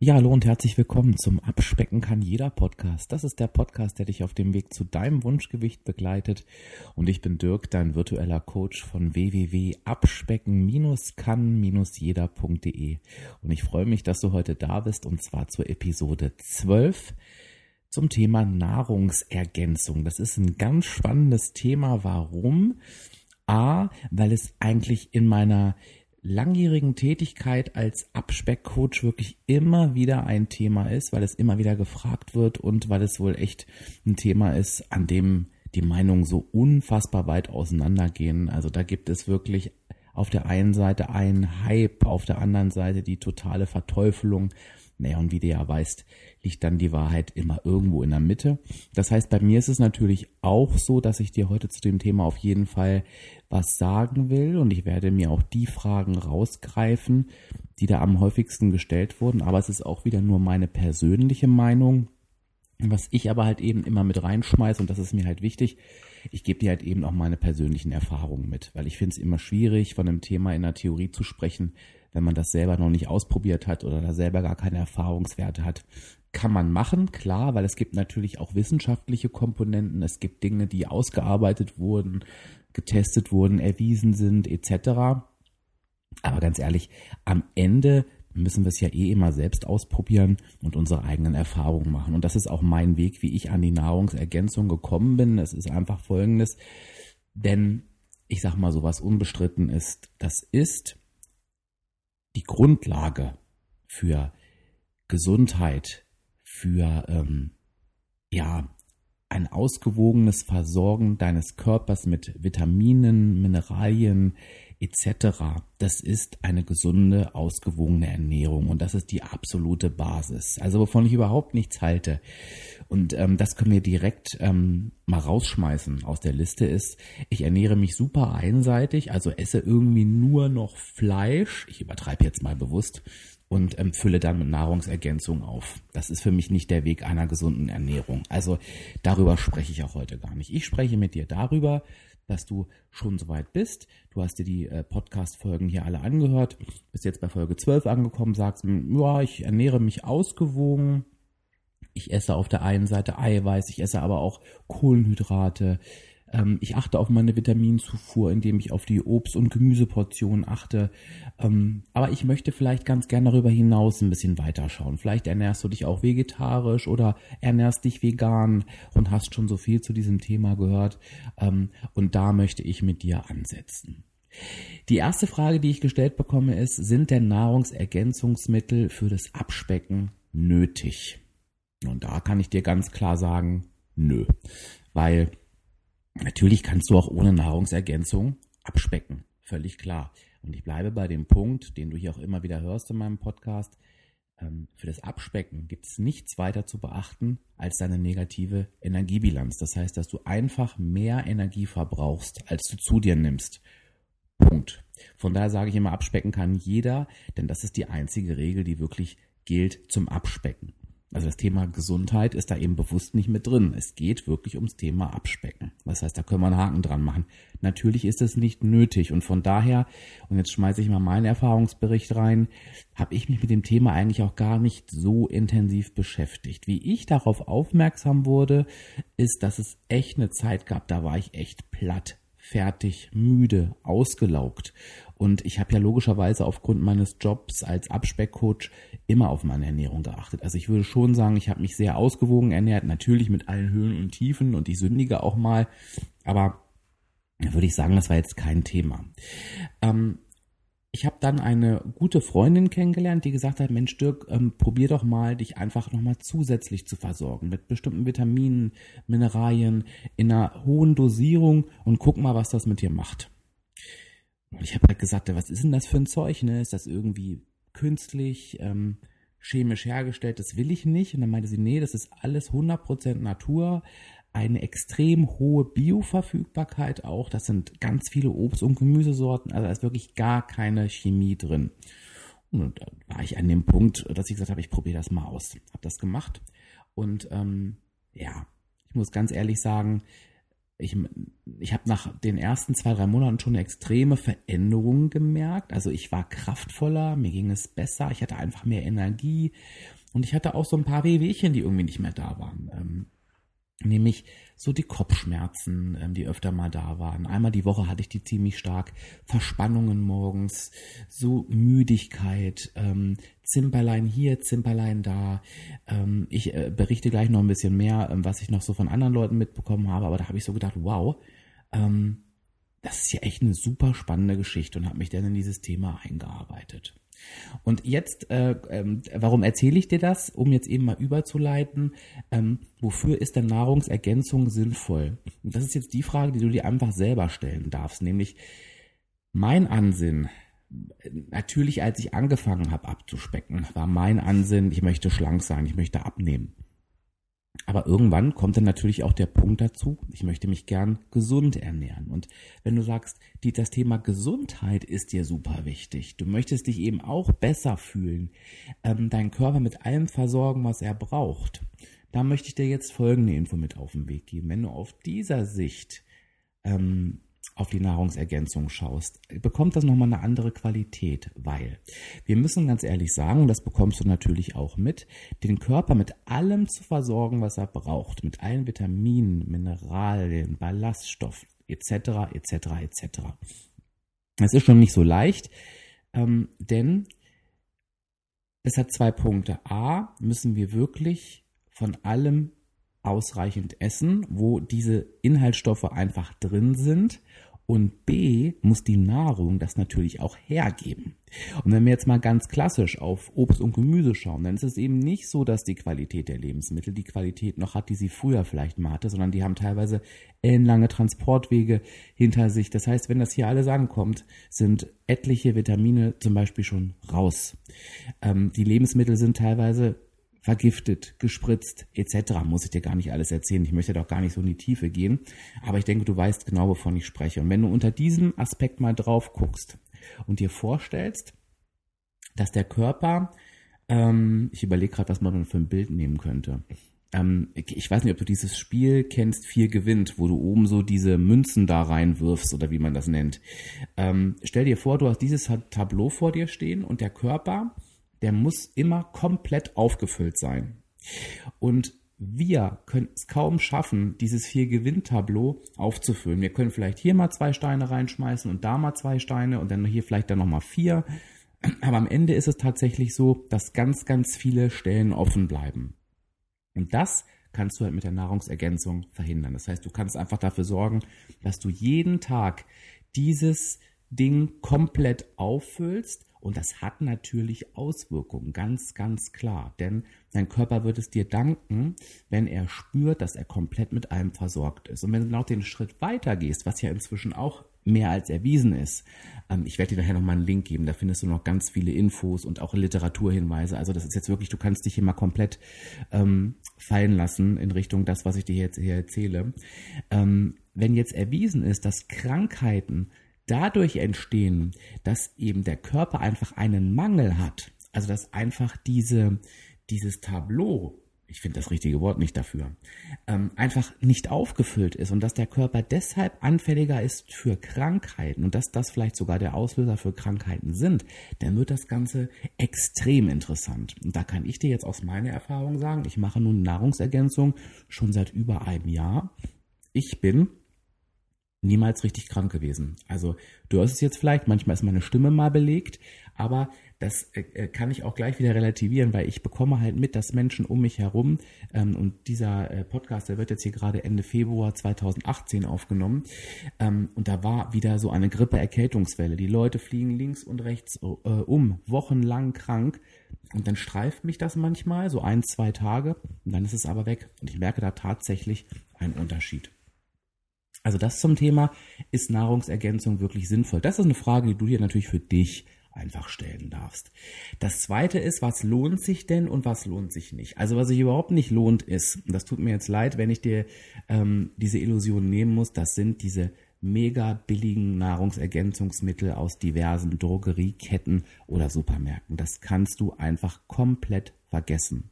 Ja, hallo und herzlich willkommen zum Abspecken kann jeder Podcast. Das ist der Podcast, der dich auf dem Weg zu deinem Wunschgewicht begleitet. Und ich bin Dirk, dein virtueller Coach von www.abspecken-kann-jeder.de. Und ich freue mich, dass du heute da bist und zwar zur Episode 12 zum Thema Nahrungsergänzung. Das ist ein ganz spannendes Thema. Warum? A, weil es eigentlich in meiner langjährigen Tätigkeit als Abspeckcoach wirklich immer wieder ein Thema ist, weil es immer wieder gefragt wird und weil es wohl echt ein Thema ist, an dem die Meinungen so unfassbar weit auseinandergehen. Also da gibt es wirklich auf der einen Seite einen Hype, auf der anderen Seite die totale Verteufelung. Naja, und wie du ja weißt, liegt dann die Wahrheit immer irgendwo in der Mitte. Das heißt, bei mir ist es natürlich auch so, dass ich dir heute zu dem Thema auf jeden Fall was sagen will und ich werde mir auch die Fragen rausgreifen, die da am häufigsten gestellt wurden. Aber es ist auch wieder nur meine persönliche Meinung. Was ich aber halt eben immer mit reinschmeiße und das ist mir halt wichtig, ich gebe dir halt eben auch meine persönlichen Erfahrungen mit, weil ich finde es immer schwierig, von einem Thema in der Theorie zu sprechen, wenn man das selber noch nicht ausprobiert hat oder da selber gar keine Erfahrungswerte hat. Kann man machen, klar, weil es gibt natürlich auch wissenschaftliche Komponenten, es gibt Dinge, die ausgearbeitet wurden, getestet wurden, erwiesen sind, etc. Aber ganz ehrlich, am Ende müssen wir es ja eh immer selbst ausprobieren und unsere eigenen Erfahrungen machen. Und das ist auch mein Weg, wie ich an die Nahrungsergänzung gekommen bin. Es ist einfach folgendes, denn ich sag mal so, was unbestritten ist, das ist die Grundlage für Gesundheit, für ähm, ja ein ausgewogenes Versorgen deines Körpers mit Vitaminen, Mineralien etc. Das ist eine gesunde, ausgewogene Ernährung und das ist die absolute Basis. Also wovon ich überhaupt nichts halte und ähm, das können wir direkt ähm, mal rausschmeißen aus der Liste ist, ich ernähre mich super einseitig, also esse irgendwie nur noch Fleisch. Ich übertreibe jetzt mal bewusst und ähm, fülle dann mit Nahrungsergänzung auf. Das ist für mich nicht der Weg einer gesunden Ernährung. Also darüber spreche ich auch heute gar nicht. Ich spreche mit dir darüber, dass du schon soweit bist. Du hast dir die äh, Podcast-Folgen hier alle angehört, bist jetzt bei Folge 12 angekommen, sagst, hm, ja, ich ernähre mich ausgewogen. Ich esse auf der einen Seite Eiweiß, ich esse aber auch Kohlenhydrate, ähm, ich achte auf meine Vitaminzufuhr, indem ich auf die Obst- und Gemüseportionen achte. Ähm, aber ich möchte vielleicht ganz gerne darüber hinaus ein bisschen weiterschauen. Vielleicht ernährst du dich auch vegetarisch oder ernährst dich vegan und hast schon so viel zu diesem Thema gehört. Ähm, und da möchte ich mit dir ansetzen. Die erste Frage, die ich gestellt bekomme, ist, sind denn Nahrungsergänzungsmittel für das Abspecken nötig? Und da kann ich dir ganz klar sagen, nö. Weil Natürlich kannst du auch ohne Nahrungsergänzung abspecken, völlig klar. Und ich bleibe bei dem Punkt, den du hier auch immer wieder hörst in meinem Podcast. Ähm, für das Abspecken gibt es nichts weiter zu beachten als deine negative Energiebilanz. Das heißt, dass du einfach mehr Energie verbrauchst, als du zu dir nimmst. Punkt. Von daher sage ich immer, abspecken kann jeder, denn das ist die einzige Regel, die wirklich gilt zum Abspecken. Also das Thema Gesundheit ist da eben bewusst nicht mit drin. Es geht wirklich ums Thema Abspecken. Das heißt, da können wir einen Haken dran machen. Natürlich ist es nicht nötig und von daher, und jetzt schmeiße ich mal meinen Erfahrungsbericht rein, habe ich mich mit dem Thema eigentlich auch gar nicht so intensiv beschäftigt. Wie ich darauf aufmerksam wurde, ist, dass es echt eine Zeit gab, da war ich echt platt fertig, müde, ausgelaugt. Und ich habe ja logischerweise aufgrund meines Jobs als Abspeckcoach immer auf meine Ernährung geachtet. Also ich würde schon sagen, ich habe mich sehr ausgewogen ernährt, natürlich mit allen Höhen und Tiefen und ich sündige auch mal, aber würde ich sagen, das war jetzt kein Thema. Ähm, ich habe dann eine gute Freundin kennengelernt, die gesagt hat, Mensch Dirk, ähm, probier doch mal, dich einfach nochmal zusätzlich zu versorgen mit bestimmten Vitaminen, Mineralien in einer hohen Dosierung und guck mal, was das mit dir macht. Und ich habe halt gesagt, was ist denn das für ein Zeug? Ne? Ist das irgendwie künstlich, ähm, chemisch hergestellt? Das will ich nicht. Und dann meinte sie, nee, das ist alles 100% Natur eine extrem hohe Bioverfügbarkeit auch. Das sind ganz viele Obst- und Gemüsesorten. Also da ist wirklich gar keine Chemie drin. Und da war ich an dem Punkt, dass ich gesagt habe, ich probiere das mal aus. Habe das gemacht. Und ähm, ja, ich muss ganz ehrlich sagen, ich, ich habe nach den ersten zwei, drei Monaten schon eine extreme Veränderung gemerkt. Also ich war kraftvoller, mir ging es besser, ich hatte einfach mehr Energie und ich hatte auch so ein paar Wehwehchen, die irgendwie nicht mehr da waren. Nämlich so die Kopfschmerzen, ähm, die öfter mal da waren. Einmal die Woche hatte ich die ziemlich stark, Verspannungen morgens, so Müdigkeit, ähm, Zimperlein hier, Zimperlein da. Ähm, ich äh, berichte gleich noch ein bisschen mehr, ähm, was ich noch so von anderen Leuten mitbekommen habe, aber da habe ich so gedacht, wow, ähm, das ist ja echt eine super spannende Geschichte und habe mich dann in dieses Thema eingearbeitet. Und jetzt, äh, ähm, warum erzähle ich dir das? Um jetzt eben mal überzuleiten, ähm, wofür ist denn Nahrungsergänzung sinnvoll? Und das ist jetzt die Frage, die du dir einfach selber stellen darfst, nämlich mein Ansinn, natürlich als ich angefangen habe abzuspecken, war mein Ansinn, ich möchte schlank sein, ich möchte abnehmen. Aber irgendwann kommt dann natürlich auch der Punkt dazu, ich möchte mich gern gesund ernähren. Und wenn du sagst, die, das Thema Gesundheit ist dir super wichtig, du möchtest dich eben auch besser fühlen, ähm, deinen Körper mit allem versorgen, was er braucht, da möchte ich dir jetzt folgende Info mit auf den Weg geben. Wenn du auf dieser Sicht ähm, auf die Nahrungsergänzung schaust, bekommt das nochmal eine andere Qualität, weil wir müssen ganz ehrlich sagen, das bekommst du natürlich auch mit, den Körper mit allem zu versorgen, was er braucht, mit allen Vitaminen, Mineralien, Ballaststoffen etc. etc. etc. Es ist schon nicht so leicht, ähm, denn es hat zwei Punkte. A, müssen wir wirklich von allem ausreichend essen, wo diese Inhaltsstoffe einfach drin sind. Und B muss die Nahrung das natürlich auch hergeben. Und wenn wir jetzt mal ganz klassisch auf Obst und Gemüse schauen, dann ist es eben nicht so, dass die Qualität der Lebensmittel die Qualität noch hat, die sie früher vielleicht mal hatte, sondern die haben teilweise ellenlange Transportwege hinter sich. Das heißt, wenn das hier alles ankommt, sind etliche Vitamine zum Beispiel schon raus. Ähm, die Lebensmittel sind teilweise vergiftet, gespritzt etc. Muss ich dir gar nicht alles erzählen. Ich möchte doch gar nicht so in die Tiefe gehen. Aber ich denke, du weißt genau, wovon ich spreche. Und wenn du unter diesem Aspekt mal drauf guckst und dir vorstellst, dass der Körper, ähm, ich überlege gerade, was man für ein Bild nehmen könnte. Ähm, ich weiß nicht, ob du dieses Spiel kennst, Vier gewinnt, wo du oben so diese Münzen da reinwirfst oder wie man das nennt. Ähm, stell dir vor, du hast dieses Tableau vor dir stehen und der Körper der muss immer komplett aufgefüllt sein. Und wir können es kaum schaffen, dieses vier Gewinntableau aufzufüllen. Wir können vielleicht hier mal zwei Steine reinschmeißen und da mal zwei Steine und dann hier vielleicht dann nochmal vier. Aber am Ende ist es tatsächlich so, dass ganz, ganz viele Stellen offen bleiben. Und das kannst du halt mit der Nahrungsergänzung verhindern. Das heißt, du kannst einfach dafür sorgen, dass du jeden Tag dieses Ding komplett auffüllst und das hat natürlich Auswirkungen, ganz, ganz klar. Denn dein Körper wird es dir danken, wenn er spürt, dass er komplett mit allem versorgt ist. Und wenn du noch den Schritt weiter gehst, was ja inzwischen auch mehr als erwiesen ist, ähm, ich werde dir nachher nochmal einen Link geben, da findest du noch ganz viele Infos und auch Literaturhinweise. Also das ist jetzt wirklich, du kannst dich hier mal komplett ähm, fallen lassen in Richtung das, was ich dir jetzt hier erzähle. Ähm, wenn jetzt erwiesen ist, dass Krankheiten dadurch entstehen, dass eben der Körper einfach einen Mangel hat, also dass einfach diese, dieses Tableau, ich finde das richtige Wort nicht dafür, ähm, einfach nicht aufgefüllt ist und dass der Körper deshalb anfälliger ist für Krankheiten und dass das vielleicht sogar der Auslöser für Krankheiten sind, dann wird das Ganze extrem interessant. Und da kann ich dir jetzt aus meiner Erfahrung sagen, ich mache nun Nahrungsergänzung schon seit über einem Jahr. Ich bin niemals richtig krank gewesen. Also du hörst es jetzt vielleicht, manchmal ist meine Stimme mal belegt, aber das äh, äh, kann ich auch gleich wieder relativieren, weil ich bekomme halt mit, dass Menschen um mich herum, ähm, und dieser äh, Podcast, der wird jetzt hier gerade Ende Februar 2018 aufgenommen, ähm, und da war wieder so eine Grippe-Erkältungswelle. Die Leute fliegen links und rechts äh, um, wochenlang krank, und dann streift mich das manchmal, so ein, zwei Tage, und dann ist es aber weg. Und ich merke da tatsächlich einen Unterschied. Also das zum Thema, ist Nahrungsergänzung wirklich sinnvoll? Das ist eine Frage, die du dir natürlich für dich einfach stellen darfst. Das zweite ist, was lohnt sich denn und was lohnt sich nicht? Also was sich überhaupt nicht lohnt ist, und das tut mir jetzt leid, wenn ich dir ähm, diese Illusion nehmen muss, das sind diese mega billigen Nahrungsergänzungsmittel aus diversen Drogerieketten oder Supermärkten. Das kannst du einfach komplett vergessen.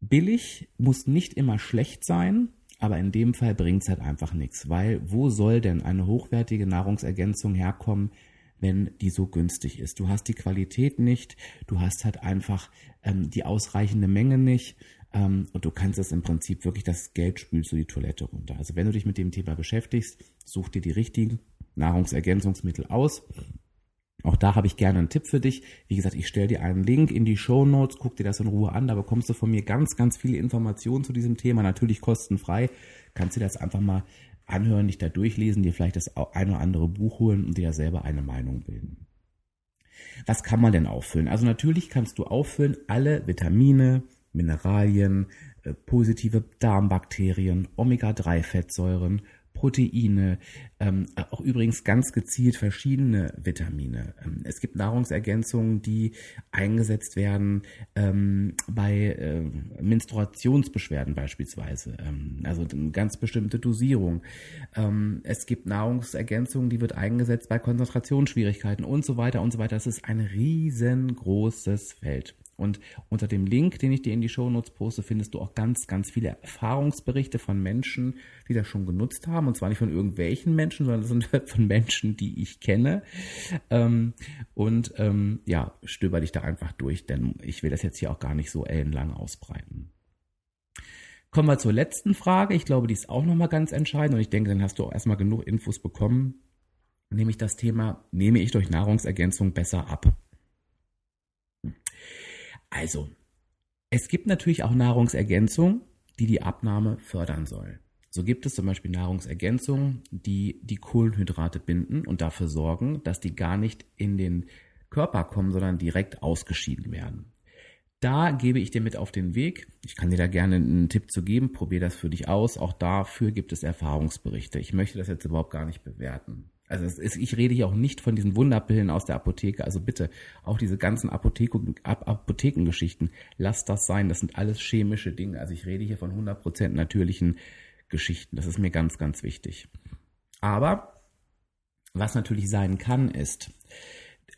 Billig muss nicht immer schlecht sein, aber in dem Fall bringt es halt einfach nichts, weil wo soll denn eine hochwertige Nahrungsergänzung herkommen, wenn die so günstig ist? Du hast die Qualität nicht, du hast halt einfach ähm, die ausreichende Menge nicht ähm, und du kannst es im Prinzip wirklich, das Geld spülst du die Toilette runter. Also wenn du dich mit dem Thema beschäftigst, such dir die richtigen Nahrungsergänzungsmittel aus auch da habe ich gerne einen Tipp für dich. Wie gesagt, ich stelle dir einen Link in die Show Notes, guck dir das in Ruhe an, da bekommst du von mir ganz, ganz viele Informationen zu diesem Thema, natürlich kostenfrei. Kannst du das einfach mal anhören, dich da durchlesen, dir vielleicht das ein oder andere Buch holen und dir da selber eine Meinung bilden. Was kann man denn auffüllen? Also natürlich kannst du auffüllen alle Vitamine, Mineralien, äh, positive Darmbakterien, Omega-3-Fettsäuren, Proteine, ähm, auch übrigens ganz gezielt verschiedene Vitamine. Ähm, es gibt Nahrungsergänzungen, die eingesetzt werden ähm, bei äh, Menstruationsbeschwerden beispielsweise, ähm, also eine ganz bestimmte Dosierung. Ähm, es gibt Nahrungsergänzungen, die wird eingesetzt bei Konzentrationsschwierigkeiten und so weiter und so weiter. Das ist ein riesengroßes Feld. Und unter dem Link, den ich dir in die Shownotes poste, findest du auch ganz, ganz viele Erfahrungsberichte von Menschen, die das schon genutzt haben. Und zwar nicht von irgendwelchen Menschen, sondern das sind von Menschen, die ich kenne. Ähm, und ähm, ja, stöber dich da einfach durch, denn ich will das jetzt hier auch gar nicht so ellenlang ausbreiten. Kommen wir zur letzten Frage. Ich glaube, die ist auch nochmal ganz entscheidend und ich denke, dann hast du auch erstmal genug Infos bekommen. Nämlich das Thema, nehme ich durch Nahrungsergänzung besser ab? Also, es gibt natürlich auch Nahrungsergänzungen, die die Abnahme fördern sollen. So gibt es zum Beispiel Nahrungsergänzungen, die die Kohlenhydrate binden und dafür sorgen, dass die gar nicht in den Körper kommen, sondern direkt ausgeschieden werden. Da gebe ich dir mit auf den Weg. Ich kann dir da gerne einen Tipp zu geben. Probier das für dich aus. Auch dafür gibt es Erfahrungsberichte. Ich möchte das jetzt überhaupt gar nicht bewerten. Also ist, ich rede hier auch nicht von diesen Wunderpillen aus der Apotheke. Also bitte, auch diese ganzen Apotheken, Apothekengeschichten, lasst das sein. Das sind alles chemische Dinge. Also ich rede hier von 100% natürlichen Geschichten. Das ist mir ganz, ganz wichtig. Aber was natürlich sein kann, ist,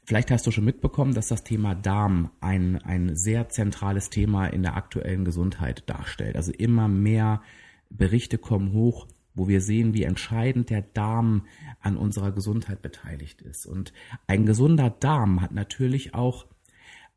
vielleicht hast du schon mitbekommen, dass das Thema Darm ein, ein sehr zentrales Thema in der aktuellen Gesundheit darstellt. Also immer mehr Berichte kommen hoch, wo wir sehen, wie entscheidend der Darm an unserer Gesundheit beteiligt ist. Und ein gesunder Darm hat natürlich auch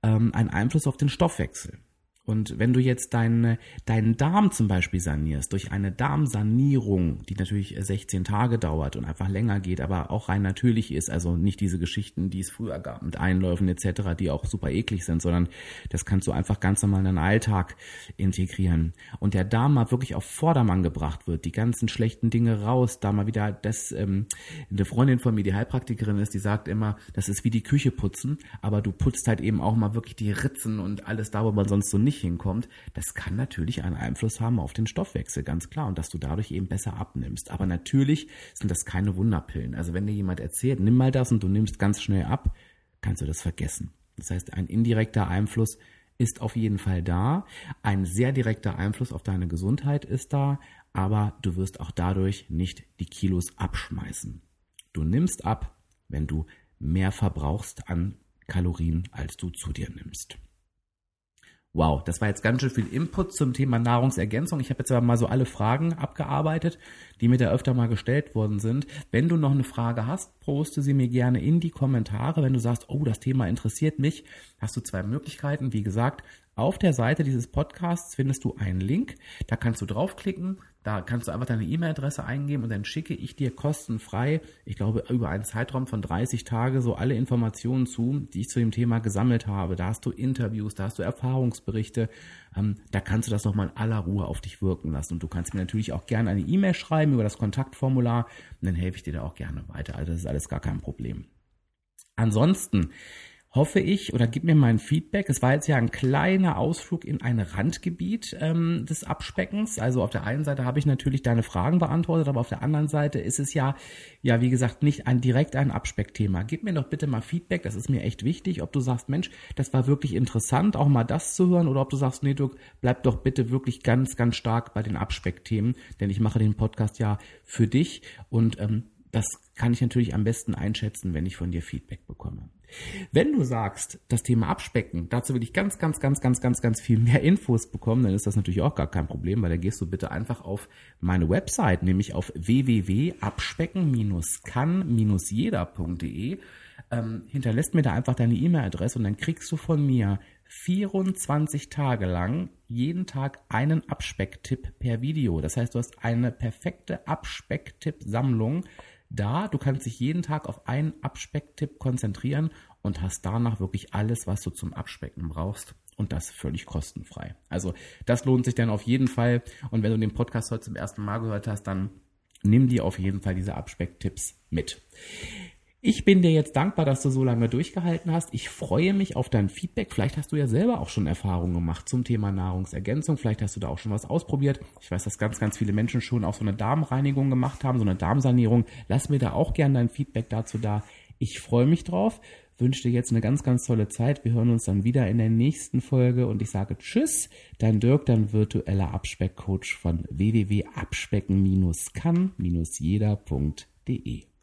ähm, einen Einfluss auf den Stoffwechsel. Und wenn du jetzt deinen deinen Darm zum Beispiel sanierst, durch eine Darmsanierung, die natürlich 16 Tage dauert und einfach länger geht, aber auch rein natürlich ist, also nicht diese Geschichten, die es früher gab mit Einläufen etc., die auch super eklig sind, sondern das kannst du einfach ganz normal in deinen Alltag integrieren. Und der Darm mal wirklich auf Vordermann gebracht wird, die ganzen schlechten Dinge raus, da mal wieder das, ähm, eine Freundin von mir, die Heilpraktikerin ist, die sagt immer, das ist wie die Küche putzen, aber du putzt halt eben auch mal wirklich die Ritzen und alles da, wo man sonst so nicht nicht hinkommt, das kann natürlich einen Einfluss haben auf den Stoffwechsel, ganz klar. Und dass du dadurch eben besser abnimmst. Aber natürlich sind das keine Wunderpillen. Also wenn dir jemand erzählt, nimm mal das und du nimmst ganz schnell ab, kannst du das vergessen. Das heißt, ein indirekter Einfluss ist auf jeden Fall da. Ein sehr direkter Einfluss auf deine Gesundheit ist da, aber du wirst auch dadurch nicht die Kilos abschmeißen. Du nimmst ab, wenn du mehr verbrauchst an Kalorien, als du zu dir nimmst. Wow, das war jetzt ganz schön viel Input zum Thema Nahrungsergänzung. Ich habe jetzt aber mal so alle Fragen abgearbeitet, die mir da öfter mal gestellt worden sind. Wenn du noch eine Frage hast, poste sie mir gerne in die Kommentare. Wenn du sagst, oh, das Thema interessiert mich, hast du zwei Möglichkeiten. Wie gesagt, auf der Seite dieses Podcasts findest du einen Link. Da kannst du draufklicken. Da kannst du einfach deine E-Mail-Adresse eingeben und dann schicke ich dir kostenfrei, ich glaube, über einen Zeitraum von 30 Tage so alle Informationen zu, die ich zu dem Thema gesammelt habe. Da hast du Interviews, da hast du Erfahrungsberichte. Ähm, da kannst du das nochmal in aller Ruhe auf dich wirken lassen. Und du kannst mir natürlich auch gerne eine E-Mail schreiben über das Kontaktformular und dann helfe ich dir da auch gerne weiter. Also das ist alles gar kein Problem. Ansonsten hoffe ich, oder gib mir mal ein Feedback. Es war jetzt ja ein kleiner Ausflug in ein Randgebiet ähm, des Abspeckens. Also auf der einen Seite habe ich natürlich deine Fragen beantwortet, aber auf der anderen Seite ist es ja, ja wie gesagt, nicht ein direkt ein Abspeckthema. Gib mir doch bitte mal Feedback, das ist mir echt wichtig, ob du sagst, Mensch, das war wirklich interessant, auch mal das zu hören, oder ob du sagst, nee, du bleib doch bitte wirklich ganz, ganz stark bei den Abspeckthemen, denn ich mache den Podcast ja für dich und ähm, das kann ich natürlich am besten einschätzen, wenn ich von dir Feedback bekomme. Wenn du sagst, das Thema Abspecken, dazu will ich ganz, ganz, ganz, ganz, ganz, ganz viel mehr Infos bekommen, dann ist das natürlich auch gar kein Problem, weil da gehst du bitte einfach auf meine Website, nämlich auf www.abspecken-kann-jeder.de. Ähm, hinterlässt mir da einfach deine E-Mail-Adresse und dann kriegst du von mir 24 Tage lang jeden Tag einen Abspecktipp per Video. Das heißt, du hast eine perfekte Abspecktipp-Sammlung da. Du kannst dich jeden Tag auf einen Abspecktipp konzentrieren und hast danach wirklich alles, was du zum Abspecken brauchst. Und das völlig kostenfrei. Also das lohnt sich dann auf jeden Fall. Und wenn du den Podcast heute zum ersten Mal gehört hast, dann nimm dir auf jeden Fall diese Abspecktipps mit. Ich bin dir jetzt dankbar, dass du so lange durchgehalten hast. Ich freue mich auf dein Feedback. Vielleicht hast du ja selber auch schon Erfahrungen gemacht zum Thema Nahrungsergänzung. Vielleicht hast du da auch schon was ausprobiert. Ich weiß, dass ganz, ganz viele Menschen schon auch so eine Darmreinigung gemacht haben, so eine Darmsanierung. Lass mir da auch gerne dein Feedback dazu da. Ich freue mich drauf. Wünsche dir jetzt eine ganz, ganz tolle Zeit. Wir hören uns dann wieder in der nächsten Folge und ich sage Tschüss. Dein Dirk, dein virtueller Abspeckcoach von www.abspecken-kann-jeder.de.